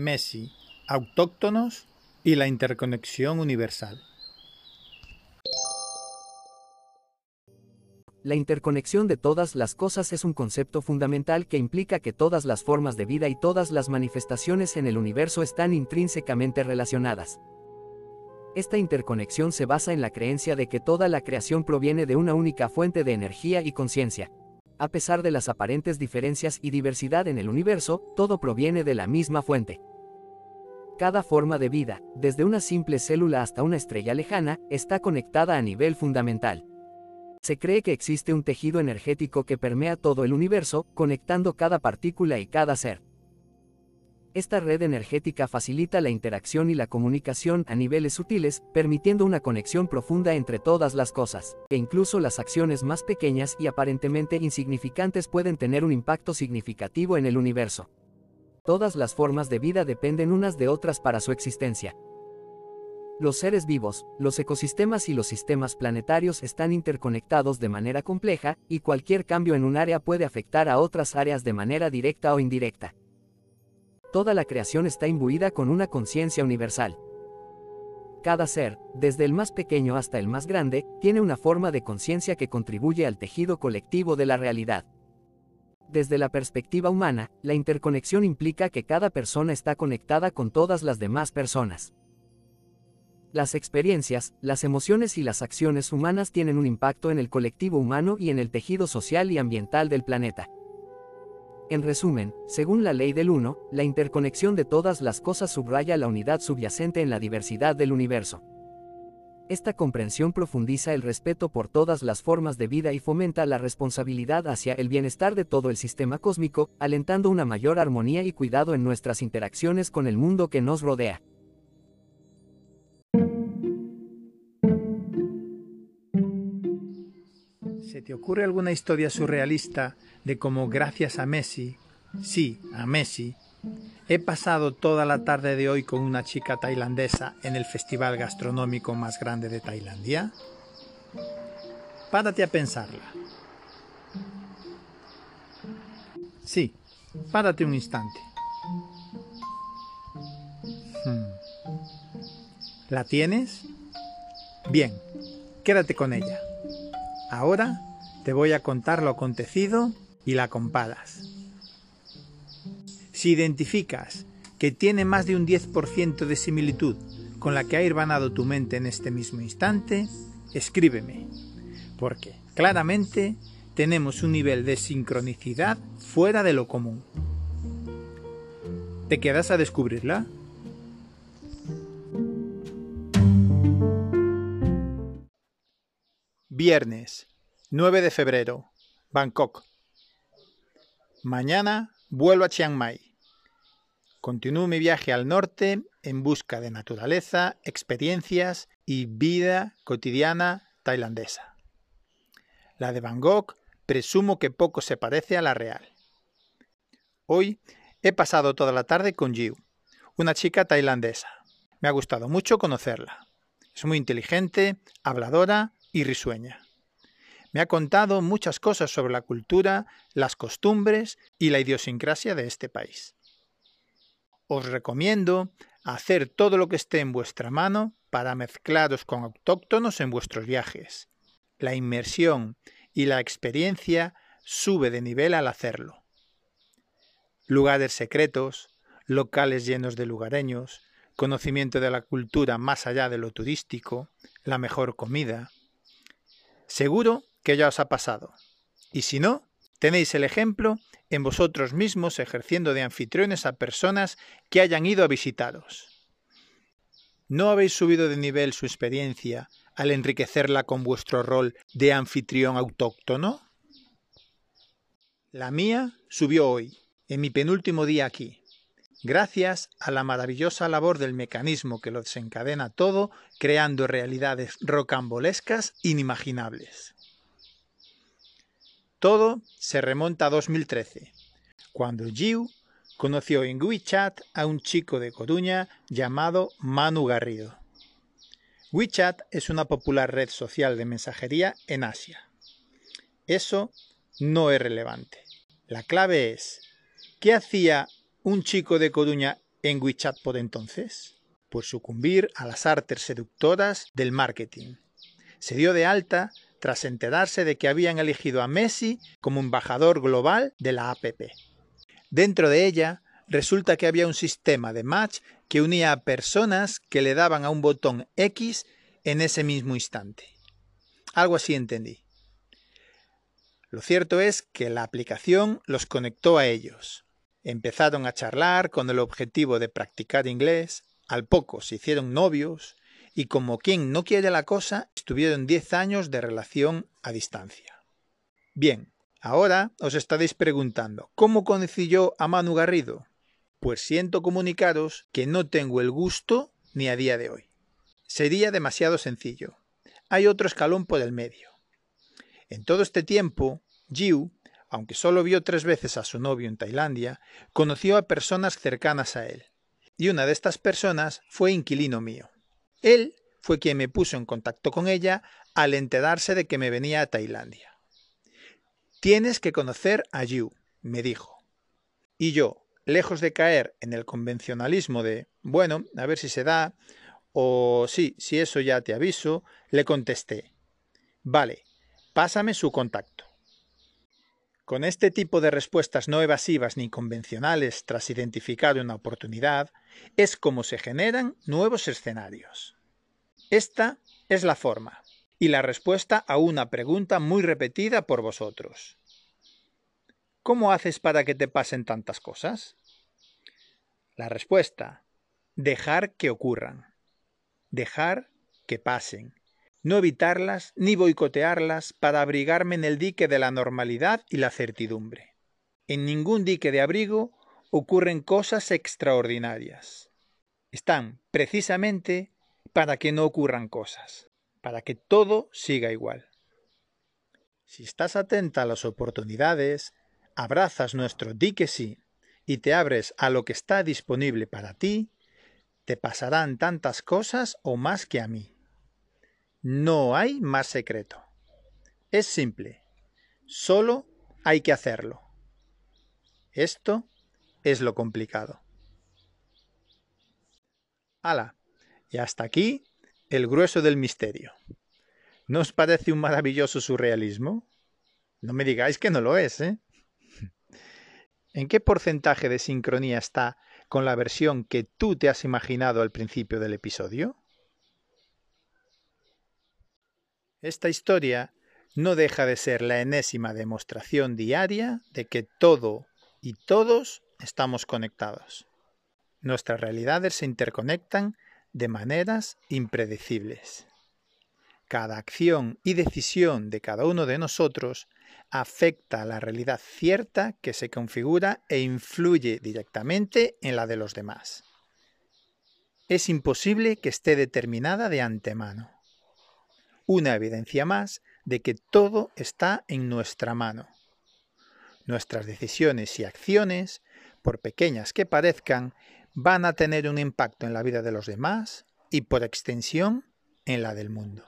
Messi, autóctonos y la interconexión universal. La interconexión de todas las cosas es un concepto fundamental que implica que todas las formas de vida y todas las manifestaciones en el universo están intrínsecamente relacionadas. Esta interconexión se basa en la creencia de que toda la creación proviene de una única fuente de energía y conciencia. A pesar de las aparentes diferencias y diversidad en el universo, todo proviene de la misma fuente. Cada forma de vida, desde una simple célula hasta una estrella lejana, está conectada a nivel fundamental. Se cree que existe un tejido energético que permea todo el universo, conectando cada partícula y cada ser. Esta red energética facilita la interacción y la comunicación a niveles sutiles, permitiendo una conexión profunda entre todas las cosas, e incluso las acciones más pequeñas y aparentemente insignificantes pueden tener un impacto significativo en el universo. Todas las formas de vida dependen unas de otras para su existencia. Los seres vivos, los ecosistemas y los sistemas planetarios están interconectados de manera compleja, y cualquier cambio en un área puede afectar a otras áreas de manera directa o indirecta. Toda la creación está imbuida con una conciencia universal. Cada ser, desde el más pequeño hasta el más grande, tiene una forma de conciencia que contribuye al tejido colectivo de la realidad. Desde la perspectiva humana, la interconexión implica que cada persona está conectada con todas las demás personas. Las experiencias, las emociones y las acciones humanas tienen un impacto en el colectivo humano y en el tejido social y ambiental del planeta. En resumen, según la ley del uno, la interconexión de todas las cosas subraya la unidad subyacente en la diversidad del universo. Esta comprensión profundiza el respeto por todas las formas de vida y fomenta la responsabilidad hacia el bienestar de todo el sistema cósmico, alentando una mayor armonía y cuidado en nuestras interacciones con el mundo que nos rodea. ¿Se te ocurre alguna historia surrealista de cómo gracias a Messi, sí, a Messi, He pasado toda la tarde de hoy con una chica tailandesa en el festival gastronómico más grande de Tailandia. Párate a pensarla. Sí, párate un instante. Hmm. ¿La tienes? Bien, quédate con ella. Ahora te voy a contar lo acontecido y la comparas. Si identificas que tiene más de un 10% de similitud con la que ha irvanado tu mente en este mismo instante, escríbeme, porque claramente tenemos un nivel de sincronicidad fuera de lo común. ¿Te quedas a descubrirla? Viernes, 9 de febrero, Bangkok. Mañana vuelvo a Chiang Mai. Continúo mi viaje al norte en busca de naturaleza, experiencias y vida cotidiana tailandesa. La de Bangkok presumo que poco se parece a la real. Hoy he pasado toda la tarde con Jiu, una chica tailandesa. Me ha gustado mucho conocerla. Es muy inteligente, habladora y risueña. Me ha contado muchas cosas sobre la cultura, las costumbres y la idiosincrasia de este país os recomiendo hacer todo lo que esté en vuestra mano para mezclaros con autóctonos en vuestros viajes. La inmersión y la experiencia sube de nivel al hacerlo. Lugares secretos, locales llenos de lugareños, conocimiento de la cultura más allá de lo turístico, la mejor comida. Seguro que ya os ha pasado. Y si no, tenéis el ejemplo en vosotros mismos ejerciendo de anfitriones a personas que hayan ido a visitaros. ¿No habéis subido de nivel su experiencia al enriquecerla con vuestro rol de anfitrión autóctono? La mía subió hoy, en mi penúltimo día aquí, gracias a la maravillosa labor del mecanismo que lo desencadena todo, creando realidades rocambolescas inimaginables. Todo se remonta a 2013, cuando Jiu conoció en WeChat a un chico de Coruña llamado Manu Garrido. WeChat es una popular red social de mensajería en Asia. Eso no es relevante. La clave es, ¿qué hacía un chico de Coruña en WeChat por entonces? Pues sucumbir a las artes seductoras del marketing. Se dio de alta tras enterarse de que habían elegido a Messi como embajador global de la APP. Dentro de ella, resulta que había un sistema de match que unía a personas que le daban a un botón X en ese mismo instante. Algo así entendí. Lo cierto es que la aplicación los conectó a ellos. Empezaron a charlar con el objetivo de practicar inglés, al poco se hicieron novios y como quien no quiere la cosa, estuvieron 10 años de relación a distancia. Bien, ahora os estaréis preguntando, ¿cómo conocí yo a Manu Garrido? Pues siento comunicaros que no tengo el gusto ni a día de hoy. Sería demasiado sencillo. Hay otro escalón por el medio. En todo este tiempo, Jiu, aunque solo vio tres veces a su novio en Tailandia, conoció a personas cercanas a él. Y una de estas personas fue inquilino mío. Él fue quien me puso en contacto con ella al enterarse de que me venía a Tailandia. Tienes que conocer a Jiu, me dijo. Y yo, lejos de caer en el convencionalismo de, bueno, a ver si se da, o sí, si eso ya te aviso, le contesté, vale, Pásame su contacto. Con este tipo de respuestas no evasivas ni convencionales tras identificar una oportunidad, es como se generan nuevos escenarios. Esta es la forma y la respuesta a una pregunta muy repetida por vosotros. ¿Cómo haces para que te pasen tantas cosas? La respuesta, dejar que ocurran, dejar que pasen, no evitarlas ni boicotearlas para abrigarme en el dique de la normalidad y la certidumbre. En ningún dique de abrigo ocurren cosas extraordinarias. Están precisamente para que no ocurran cosas, para que todo siga igual. Si estás atenta a las oportunidades, abrazas nuestro dique sí y te abres a lo que está disponible para ti, te pasarán tantas cosas o más que a mí. No hay más secreto. Es simple. Solo hay que hacerlo. Esto es lo complicado. Hala, y hasta aquí el grueso del misterio. ¿No os parece un maravilloso surrealismo? No me digáis que no lo es, ¿eh? ¿En qué porcentaje de sincronía está con la versión que tú te has imaginado al principio del episodio? Esta historia no deja de ser la enésima demostración diaria de que todo y todos estamos conectados. Nuestras realidades se interconectan de maneras impredecibles. Cada acción y decisión de cada uno de nosotros afecta a la realidad cierta que se configura e influye directamente en la de los demás. Es imposible que esté determinada de antemano una evidencia más de que todo está en nuestra mano. Nuestras decisiones y acciones, por pequeñas que parezcan, van a tener un impacto en la vida de los demás y por extensión en la del mundo.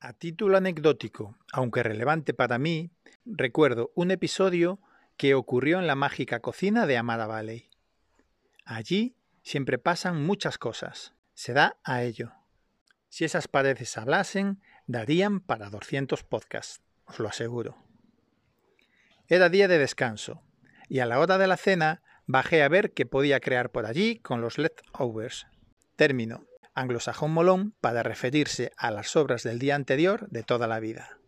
A título anecdótico, aunque relevante para mí, recuerdo un episodio que ocurrió en la mágica cocina de Amara Valley. Allí siempre pasan muchas cosas se da a ello. Si esas paredes hablasen, darían para 200 podcasts, os lo aseguro. Era día de descanso, y a la hora de la cena bajé a ver qué podía crear por allí con los leftovers. Término anglosajón molón para referirse a las obras del día anterior de toda la vida.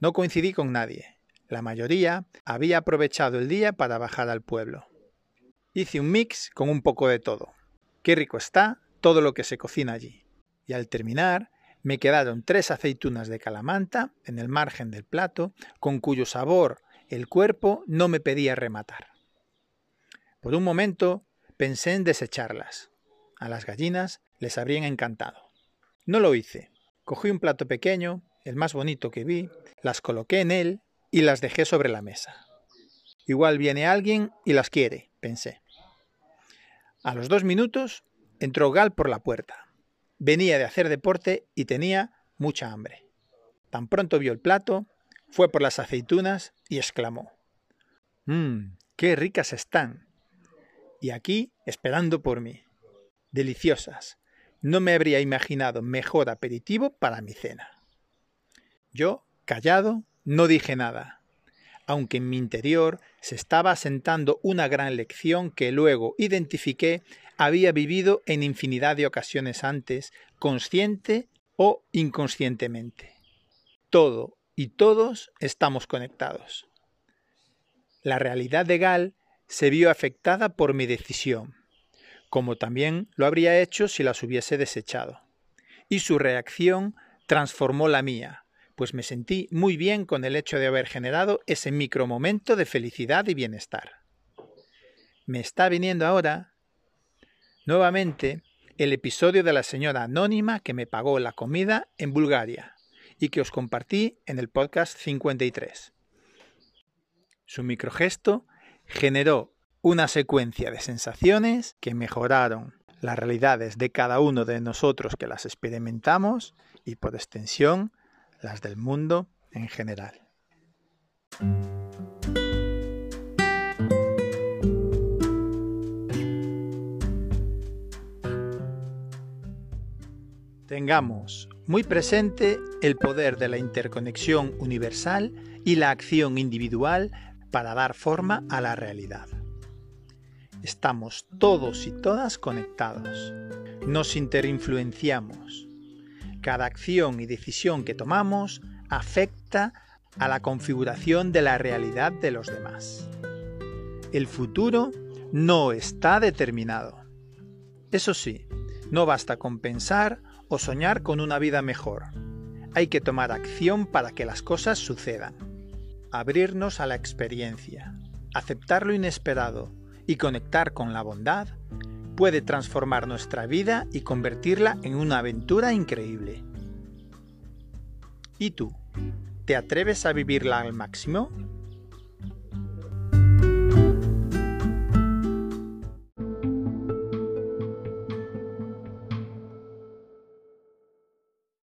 No coincidí con nadie. La mayoría había aprovechado el día para bajar al pueblo. Hice un mix con un poco de todo. Qué rico está todo lo que se cocina allí. Y al terminar, me quedaron tres aceitunas de calamanta en el margen del plato, con cuyo sabor el cuerpo no me pedía rematar. Por un momento pensé en desecharlas. A las gallinas les habrían encantado. No lo hice. Cogí un plato pequeño, el más bonito que vi, las coloqué en él y las dejé sobre la mesa. Igual viene alguien y las quiere, pensé. A los dos minutos entró Gal por la puerta. Venía de hacer deporte y tenía mucha hambre. Tan pronto vio el plato, fue por las aceitunas y exclamó Mmm, qué ricas están. Y aquí, esperando por mí. Deliciosas. No me habría imaginado mejor aperitivo para mi cena. Yo, callado, no dije nada, aunque en mi interior se estaba asentando una gran lección que luego identifiqué había vivido en infinidad de ocasiones antes, consciente o inconscientemente. Todo y todos estamos conectados. La realidad de Gal se vio afectada por mi decisión, como también lo habría hecho si las hubiese desechado. Y su reacción transformó la mía, pues me sentí muy bien con el hecho de haber generado ese micromomento de felicidad y bienestar. Me está viniendo ahora, nuevamente, el episodio de la señora anónima que me pagó la comida en Bulgaria y que os compartí en el podcast 53. Su microgesto generó una secuencia de sensaciones que mejoraron las realidades de cada uno de nosotros que las experimentamos y por extensión las del mundo en general. Tengamos muy presente el poder de la interconexión universal y la acción individual para dar forma a la realidad. Estamos todos y todas conectados. Nos interinfluenciamos cada acción y decisión que tomamos afecta a la configuración de la realidad de los demás. El futuro no está determinado. Eso sí, no basta con pensar o soñar con una vida mejor. Hay que tomar acción para que las cosas sucedan. Abrirnos a la experiencia, aceptar lo inesperado y conectar con la bondad puede transformar nuestra vida y convertirla en una aventura increíble. ¿Y tú? ¿Te atreves a vivirla al máximo?